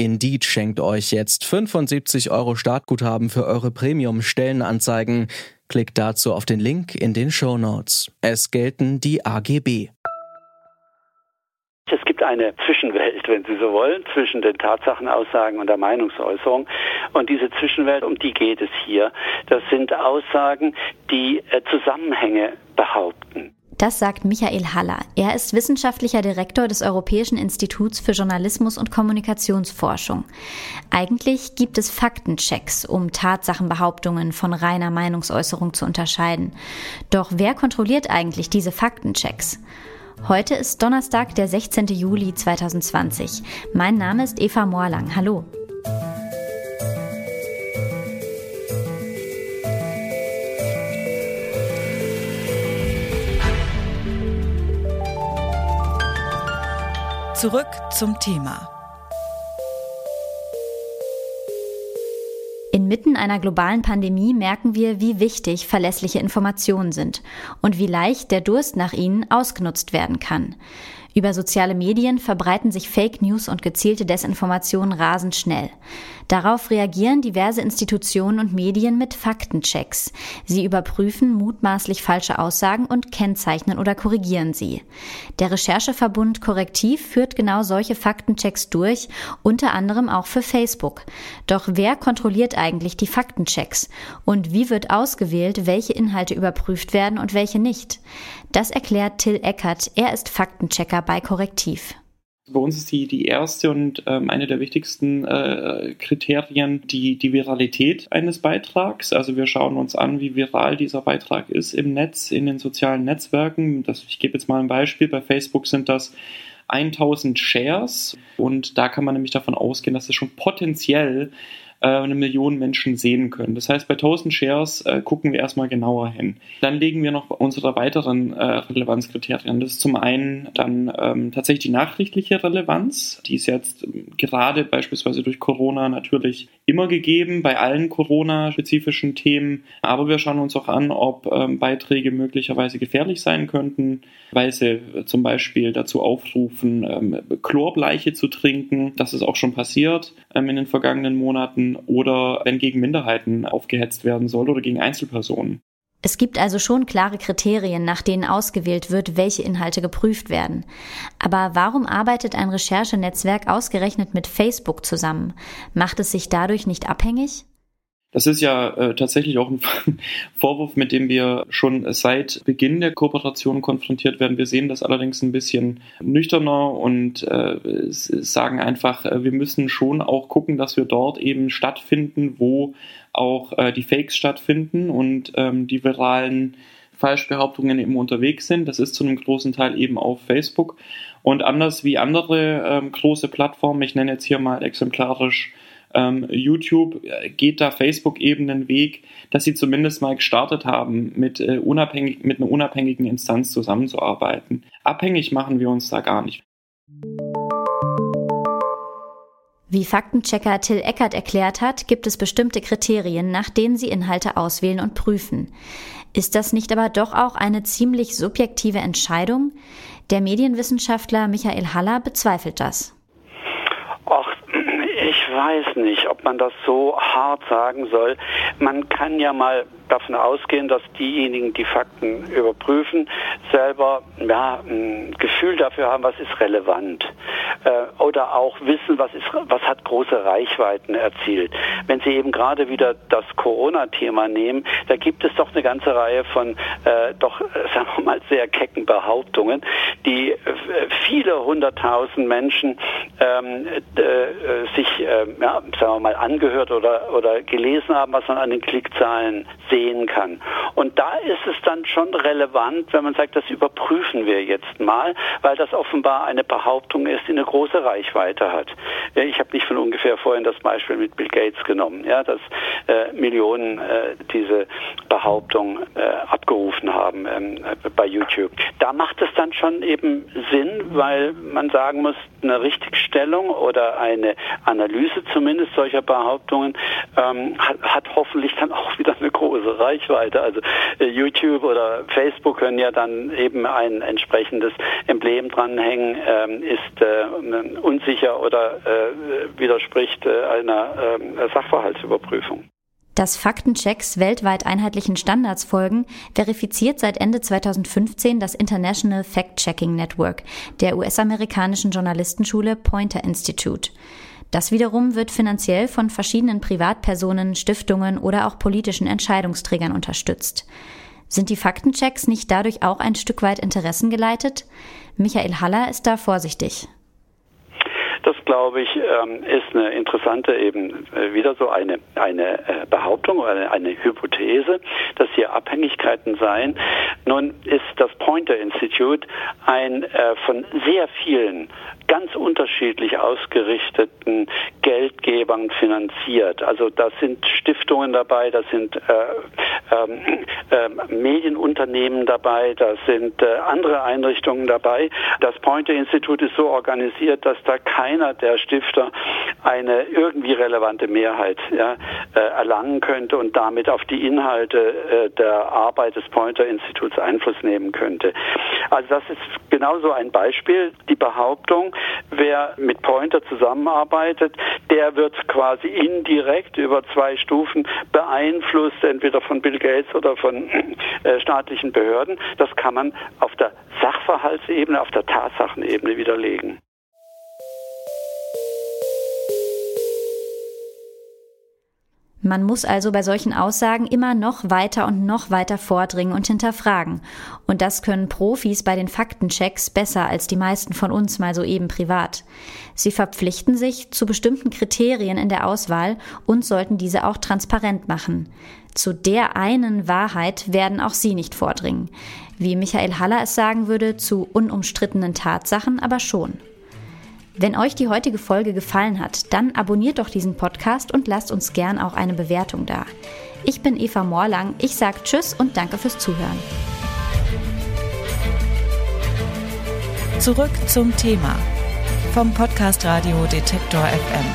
Indeed schenkt euch jetzt 75 Euro Startguthaben für eure Premium-Stellenanzeigen. Klickt dazu auf den Link in den Show Notes. Es gelten die AGB. Es gibt eine Zwischenwelt, wenn Sie so wollen, zwischen den Tatsachenaussagen und der Meinungsäußerung. Und diese Zwischenwelt, um die geht es hier. Das sind Aussagen, die äh, Zusammenhänge behaupten. Das sagt Michael Haller. Er ist wissenschaftlicher Direktor des Europäischen Instituts für Journalismus und Kommunikationsforschung. Eigentlich gibt es Faktenchecks, um Tatsachenbehauptungen von reiner Meinungsäußerung zu unterscheiden. Doch wer kontrolliert eigentlich diese Faktenchecks? Heute ist Donnerstag, der 16. Juli 2020. Mein Name ist Eva Moorlang. Hallo. Zurück zum Thema. Inmitten einer globalen Pandemie merken wir, wie wichtig verlässliche Informationen sind und wie leicht der Durst nach ihnen ausgenutzt werden kann. Über soziale Medien verbreiten sich Fake News und gezielte Desinformationen rasend schnell. Darauf reagieren diverse Institutionen und Medien mit Faktenchecks. Sie überprüfen mutmaßlich falsche Aussagen und kennzeichnen oder korrigieren sie. Der Rechercheverbund Korrektiv führt genau solche Faktenchecks durch, unter anderem auch für Facebook. Doch wer kontrolliert eigentlich die Faktenchecks? Und wie wird ausgewählt, welche Inhalte überprüft werden und welche nicht? Das erklärt Till Eckert. Er ist Faktenchecker bei Korrektiv. Bei uns ist die, die erste und ähm, eine der wichtigsten äh, Kriterien die, die Viralität eines Beitrags. Also wir schauen uns an, wie viral dieser Beitrag ist im Netz, in den sozialen Netzwerken. Das, ich gebe jetzt mal ein Beispiel. Bei Facebook sind das 1000 Shares und da kann man nämlich davon ausgehen, dass es schon potenziell eine Million Menschen sehen können. Das heißt, bei 1000 Shares äh, gucken wir erstmal genauer hin. Dann legen wir noch unsere weiteren äh, Relevanzkriterien. Das ist zum einen dann ähm, tatsächlich die nachrichtliche Relevanz. Die ist jetzt gerade beispielsweise durch Corona natürlich immer gegeben, bei allen Corona-spezifischen Themen. Aber wir schauen uns auch an, ob ähm, Beiträge möglicherweise gefährlich sein könnten, weil sie zum Beispiel dazu aufrufen, ähm, Chlorbleiche zu trinken. Das ist auch schon passiert in den vergangenen Monaten oder wenn gegen Minderheiten aufgehetzt werden soll oder gegen Einzelpersonen. Es gibt also schon klare Kriterien, nach denen ausgewählt wird, welche Inhalte geprüft werden. Aber warum arbeitet ein Recherchenetzwerk ausgerechnet mit Facebook zusammen? Macht es sich dadurch nicht abhängig? Das ist ja äh, tatsächlich auch ein Vorwurf, mit dem wir schon seit Beginn der Kooperation konfrontiert werden. Wir sehen das allerdings ein bisschen nüchterner und äh, sagen einfach, äh, wir müssen schon auch gucken, dass wir dort eben stattfinden, wo auch äh, die Fakes stattfinden und ähm, die viralen Falschbehauptungen eben unterwegs sind. Das ist zu einem großen Teil eben auf Facebook. Und anders wie andere ähm, große Plattformen, ich nenne jetzt hier mal exemplarisch ähm, YouTube äh, geht da Facebook eben den Weg, dass sie zumindest mal gestartet haben, mit, äh, unabhängig, mit einer unabhängigen Instanz zusammenzuarbeiten. Abhängig machen wir uns da gar nicht. Wie Faktenchecker Till Eckert erklärt hat, gibt es bestimmte Kriterien, nach denen sie Inhalte auswählen und prüfen. Ist das nicht aber doch auch eine ziemlich subjektive Entscheidung? Der Medienwissenschaftler Michael Haller bezweifelt das. Ach, ich weiß nicht, ob man das so hart sagen soll. Man kann ja mal davon ausgehen, dass diejenigen, die Fakten überprüfen, selber ja, ein Gefühl dafür haben, was ist relevant. Äh, oder auch wissen, was, ist, was hat große Reichweiten erzielt. Wenn Sie eben gerade wieder das Corona-Thema nehmen, da gibt es doch eine ganze Reihe von äh, doch, sagen wir mal, sehr kecken Behauptungen, die äh, viele hunderttausend Menschen ähm, äh, sich, äh, ja, sagen wir mal, angehört oder, oder gelesen haben, was man an den Klickzahlen sehen sehen kann. Und da ist es dann schon relevant, wenn man sagt, das überprüfen wir jetzt mal, weil das offenbar eine Behauptung ist, die eine große Reichweite hat. Ich habe nicht von ungefähr vorhin das Beispiel mit Bill Gates genommen, ja, dass äh, Millionen äh, diese Behauptung äh, abgerufen haben ähm, bei YouTube. Da macht es dann schon eben Sinn, weil man sagen muss, eine Richtigstellung oder eine Analyse zumindest solcher Behauptungen ähm, hat, hat, hoffentlich dann auch wieder eine große Reichweite. Also äh, YouTube oder Facebook können ja dann eben ein entsprechendes Emblem dranhängen, ähm, ist äh, unsicher oder äh, widerspricht äh, einer ähm, Sachverhaltsüberprüfung. Dass Faktenchecks weltweit einheitlichen Standards folgen, verifiziert seit Ende 2015 das International Fact-Checking Network der US-amerikanischen Journalistenschule Pointer Institute. Das wiederum wird finanziell von verschiedenen Privatpersonen, Stiftungen oder auch politischen Entscheidungsträgern unterstützt. Sind die Faktenchecks nicht dadurch auch ein Stück weit interessengeleitet? Michael Haller ist da vorsichtig. Das, glaube ich, ähm, ist eine interessante eben äh, wieder so eine, eine äh, Behauptung oder eine, eine Hypothese, dass hier Abhängigkeiten seien. Nun ist das Pointer Institute ein äh, von sehr vielen ganz unterschiedlich ausgerichteten Geldgebern finanziert. Also da sind Stiftungen dabei, da sind äh, ähm, äh, Medienunternehmen dabei, da sind äh, andere Einrichtungen dabei. Das Pointer Institut ist so organisiert, dass da keiner der Stifter eine irgendwie relevante Mehrheit ja, äh, erlangen könnte und damit auf die Inhalte äh, der Arbeit des Pointer Instituts Einfluss nehmen könnte. Also das ist genauso ein Beispiel. Die Behauptung, wer mit Pointer zusammenarbeitet, der wird quasi indirekt über zwei Stufen beeinflusst, entweder von Bill Gates oder von äh, staatlichen Behörden. Das kann man auf der Sachverhaltsebene, auf der Tatsachenebene widerlegen. Man muss also bei solchen Aussagen immer noch weiter und noch weiter vordringen und hinterfragen. Und das können Profis bei den Faktenchecks besser als die meisten von uns mal so eben privat. Sie verpflichten sich zu bestimmten Kriterien in der Auswahl und sollten diese auch transparent machen. Zu der einen Wahrheit werden auch Sie nicht vordringen. Wie Michael Haller es sagen würde, zu unumstrittenen Tatsachen aber schon. Wenn euch die heutige Folge gefallen hat, dann abonniert doch diesen Podcast und lasst uns gern auch eine Bewertung da. Ich bin Eva Morlang, ich sage Tschüss und danke fürs Zuhören. Zurück zum Thema vom Podcast Radio Detektor FM.